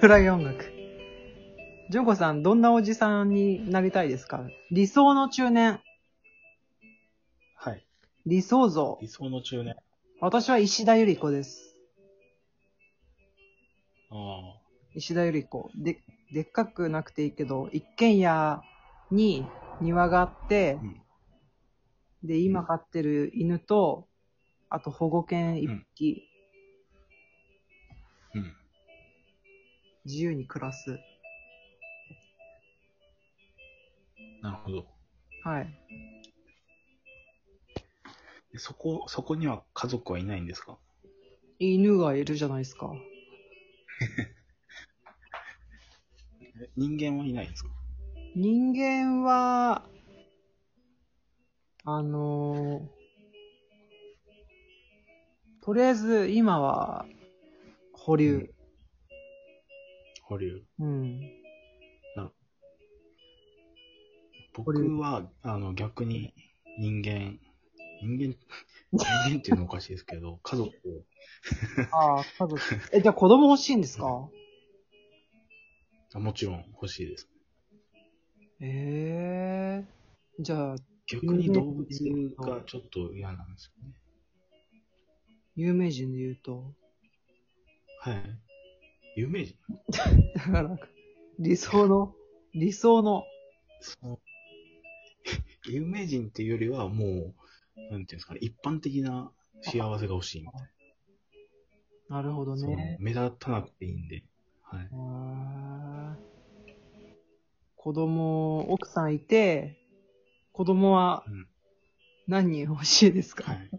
暗い音楽。ジョコさん、どんなおじさんになりたいですか？理想の中年。はい。理想像。理想の中年。私は石田ゆり子です。あ石田ゆり子。で、でっかくなくていいけど、一軒家に庭があってあ。う、ん。で、今飼ってる犬と、あと保護犬一匹、自由に暮らす。なるほど。はい。でそこ、そこには家族はいないんですか？犬がいるじゃないですか。え人間はいないんですか？人間は、あのーとりあえず今は保留。保留。うん。僕は、あの、逆に人間、人間、人間っていうのはおかしいですけど、家族を、ああ、家族。え、じゃあ子供欲しいんですか？あもちろん欲しいです。ええじゃあ、逆に動物がちょっと嫌なんですよね。有名人で言うと。はい。有名人だから、理想の、理想の。有名人っていうよりは、もう、なんていうんですかね、一般的な幸せが欲しいみたいなるほどな。そのね。目立たなくていいんで。はい。あー子供、奥さんいて、子供はうん何人欲しいですか、はい。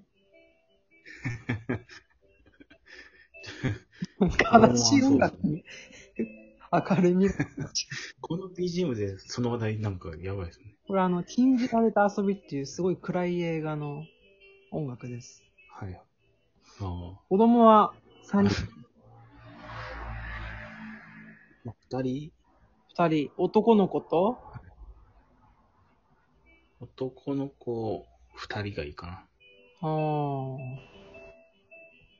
悲しい音楽に明るみが。この BGM でその話題なんかやばいですね。これあの、禁じられた遊びっていうすごい暗い映画の音楽です。はい。ああ。子供は3人、ま あ二人、2人、男の子と、男の子二人がいいかな。あー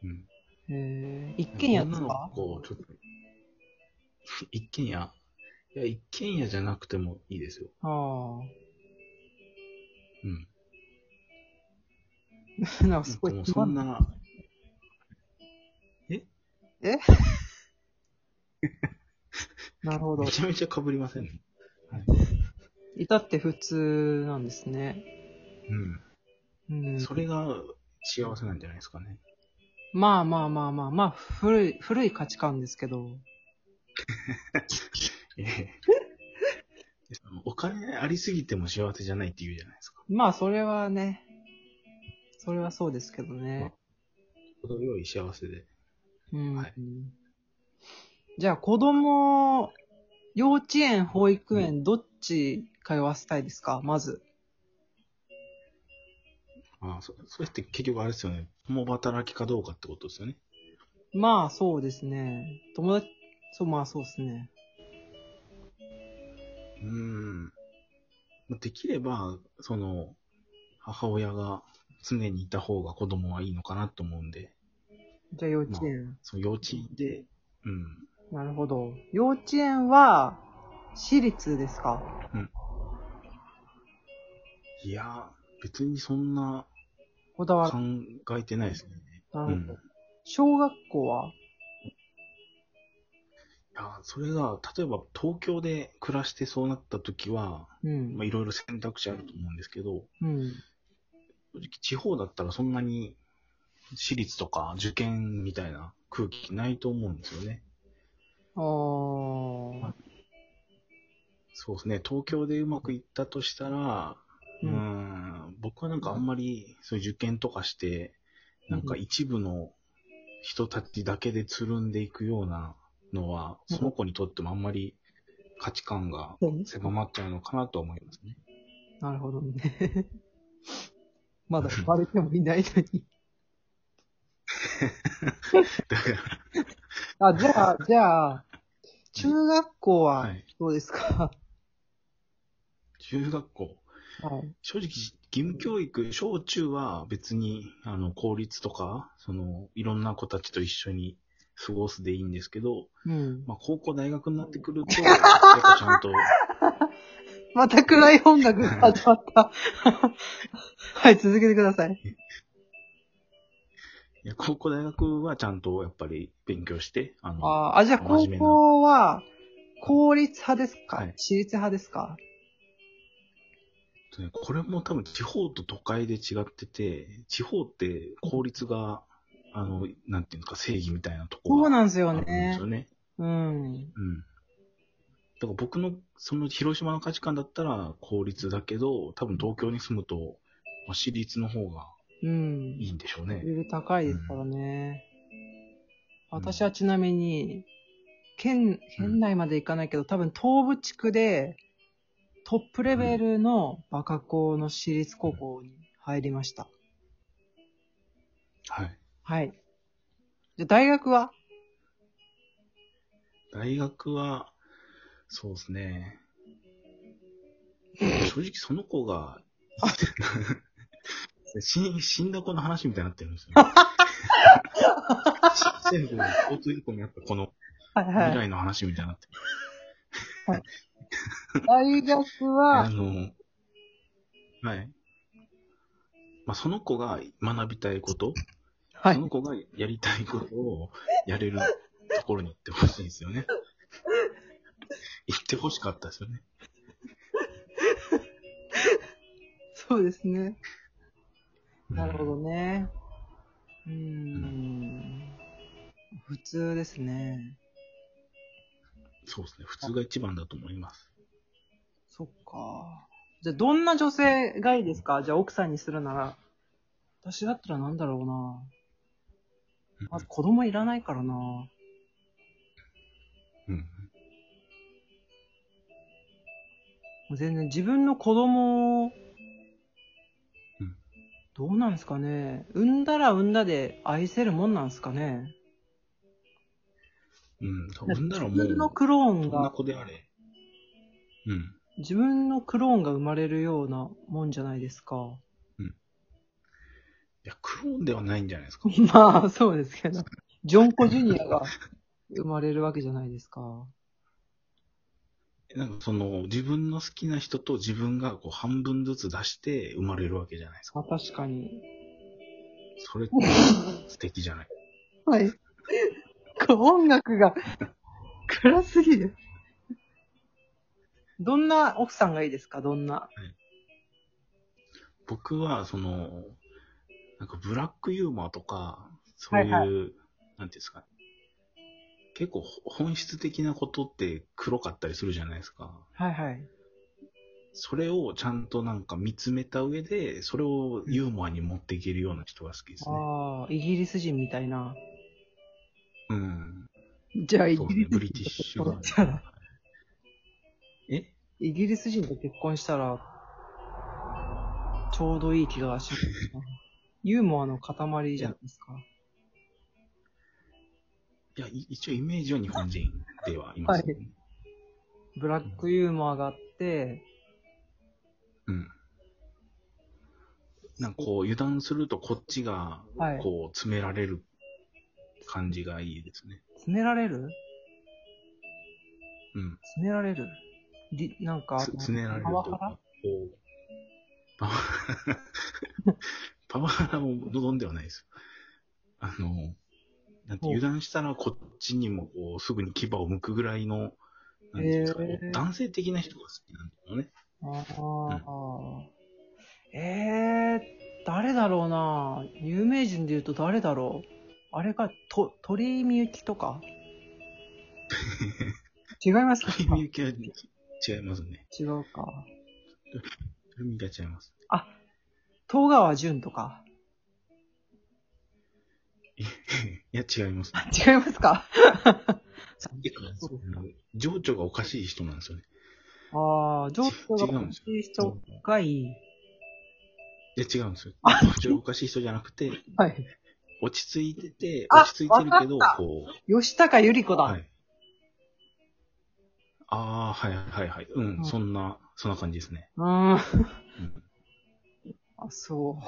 うん。えー、一軒家です女のか子、ちょっと、一軒家？いや、一軒家じゃなくてもいいですよ。あうん。あ。なんかすごいそんな、なるほどめ。ちゃめちゃ被りませんね。いたって普通なんですね。ううんん。。それが幸せなんじゃないですかね。まあまあまあまあ、まあ、古い、古い価値観ですけど。えお金ありすぎても幸せじゃないって言うじゃないですか。まあ、それはね、それはそうですけどね。程よい幸せで。うん。はいじゃあ、子供、幼稚園、保育園、どっち通わせたいですか？まず。ああ、そ、それって結局あれですよね。共働きかどうかってことですよね。まあ、そうですね。友達、そう、まあ、そうですね。うーん。まあできれば、その、母親が常にいた方が子供はいいのかなと思うんで、じゃあ、幼稚園。その幼稚園で、うん。なるほど。幼稚園は、私立ですか？いや、別にそんなこだわ考る。えてないですね。なるほどうん。い小学校は？や、それが、例えば東京で暮らしてそうなった時は、うん。まあいろいろ選択肢あると思うんですけど、うん。正直地方だったらそんなに私立とか受験みたいな空気ないと思うんですよね。あー。そうですね。東京でうまくいったとしたら、ううんん、僕はなんかあんまりそういう受験とかして、なんか一部の人たちだけでつるんでいくようなのは、うんその子にとってもあんまり価値観が狭まっちゃうのかなと思いますね。なるほどね。まだ 生まれてもいないのに。だから、あ、じゃあ、じゃあ、中学校は、はいどうですか？中学校。はい。正直、義務教育、小中は別に、あの、公立とか、その、いろんな子たちと一緒に過ごすでいいんですけど、うん。まあ、高校、大学になってくると、やっぱちゃんと、また暗い音楽が始まった。はい、続けてください。いや高校、大学はちゃんとやっぱり勉強して、あの、あーあ、じゃあ高校は、公立派ですか、はい私立派ですか？ねこれも多分地方と都会で違ってて、地方って公立が、あの、なんていうのか、正義みたいなところがそうなんですよね。うん。うん。だから僕の、その広島の価値観だったら公立だけど、多分東京に住むと、まあ、私立の方がうん。いいんでしょうね。レベル高いですからね。うん私はちなみに、県、県内まで行かないけど、多分東部地区でトップレベルのバカ校の私立高校に入りました。はい。はい。じゃあ大学は？大学は、そうですね。正直その子が、死ん死んだ子の話みたいになってるんですよ、ね。小さい頃に交通事故にあったこのはい未来の話みたいになってる。大学あは、の、はい。まあ、その子が学びたいこと、はい。その子がやりたいことをやれるところに行ってほしいんですよね。行ってほしかったですよね。そうですね。なるほどね。うーん。普通ですね。そうですね。普通が一番だと思います。そっか。じゃあ、どんな女性がいいですか？じゃあ、奥さんにするなら。私だったらなんだろうな。まず子供いらないからな。うん。もう全然自分の子供をうん、どうなんですかね。産んだら産んだで愛せるもんなんですかね。うん。産んだらもう、自分のクローンどん子であれ。うん。自分のクローンが生まれるようなもんじゃないですか。いや、クローンではないんじゃないですか。まあ、そうですけど。ジョンコジュニアが生まれるわけじゃないですか。なんかその、自分の好きな人と自分がこう半分ずつ出して生まれるわけじゃないですか。まあ、確かに。それって素敵じゃない？はい。音楽が暗すぎる。どんな奥さんがいいですか？どんな？僕は、その、なんかブラックユーモアとか、そういう、はいはなんていうんですか、結構本質的なことって黒かったりするじゃないですか。はいはい。それをちゃんとなんか見つめた上で、それをユーモアに持っていけるような人が好きですね。ああ、イギリス人みたいな。うん。じゃあ、イギリスブリティッシュイギリス人と結婚したら、ちょうどいい気がしますな。ユーモアの塊じゃないですか。いや、い一応イメージは日本人ではいます、ねブラックユーモアがあって、うん。なんかこう、油断するとこっちが、はい。こう、詰められる感じがいいですね。詰められる？うん。詰められる？りなんか、つ詰められると。パワハラ？パワハラ、パワハラも望んではないです。あの、なんて油断したらこっちにもこう、すぐに牙を向くぐらいの、なんていうんですか、へー。男性的な人が好きなんだよね。ああ、ええー、誰だろうな。有名人で言うと誰だろう。あれか、と、鳥居みゆきとか？違いますか？そういう意味は違いますね。違うか。そういう意味が違います。東川淳とか。いや、違います。違いますか 情緒がおかしい人なんですよね。ああ、情緒が欲しい人がいい。いや、違うんですよ。情緒がおかしい人じゃなくて、はい。落ち着いてて、あ落ち着いてるけど、こ吉高由里子う、だ。はい。ああ、はいはいはい。うん、うんそんな、そんな感じですね。うーん。うん、あ、そ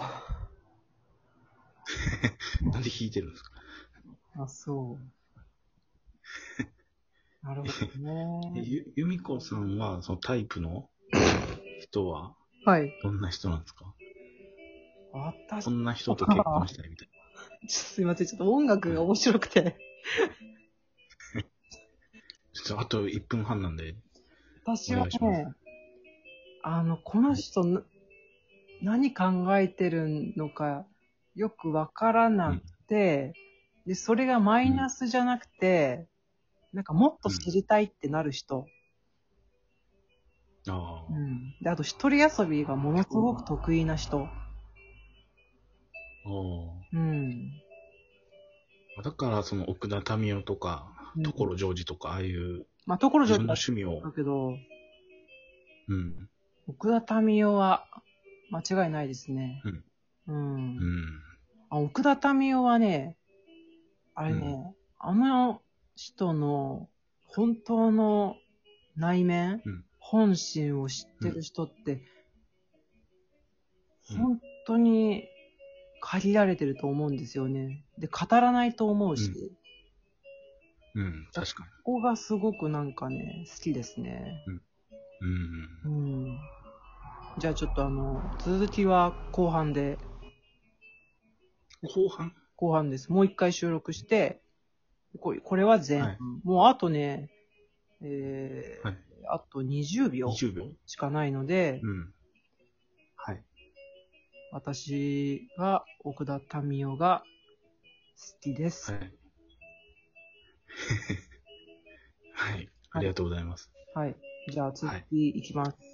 なんで弾いてるんですか？う。あ、そう。なるほどえね。ゆ、由美子さんは、そのタイプの人は、はい。どんな人なんですか？私、こんな人と結婚したいみたいちょっとすいません。ちょっと音楽が面白くて。あと1分半なんで、私はね、あの、この人な、何考えてるのかよくわからなくて、で、それがマイナスじゃなくて、なんかもっと知りたいってなる人。ああ、うん。で、あと一人遊びがものすごく得意な人。おうん。ーだから、その奥田民生とかうん、所ジョージとか、ああいうまあ、ところじ自分の趣味を、けど、うん、奥田民生は間違いないですね。うん。うん。うん、あ奥田民生はね、あれね、うあの人の本当の内面、うん。本心を知ってる人って、うん。本当に限られてると思うんですよね。で、語らないと思うし、うんうん、確かここがすごくなんかね、好きですね。に。うん、うん。じゃあちょっとあの、続きは後半で、後半？後半です。もう一回収録して、これこれは前半。はいもうあとね、えーはい。あと20秒20秒？しかないので、うん。はい。私が奥田民生が好きです。はい。はい。ありがとうございます。はい。じゃあ続はいきいきます。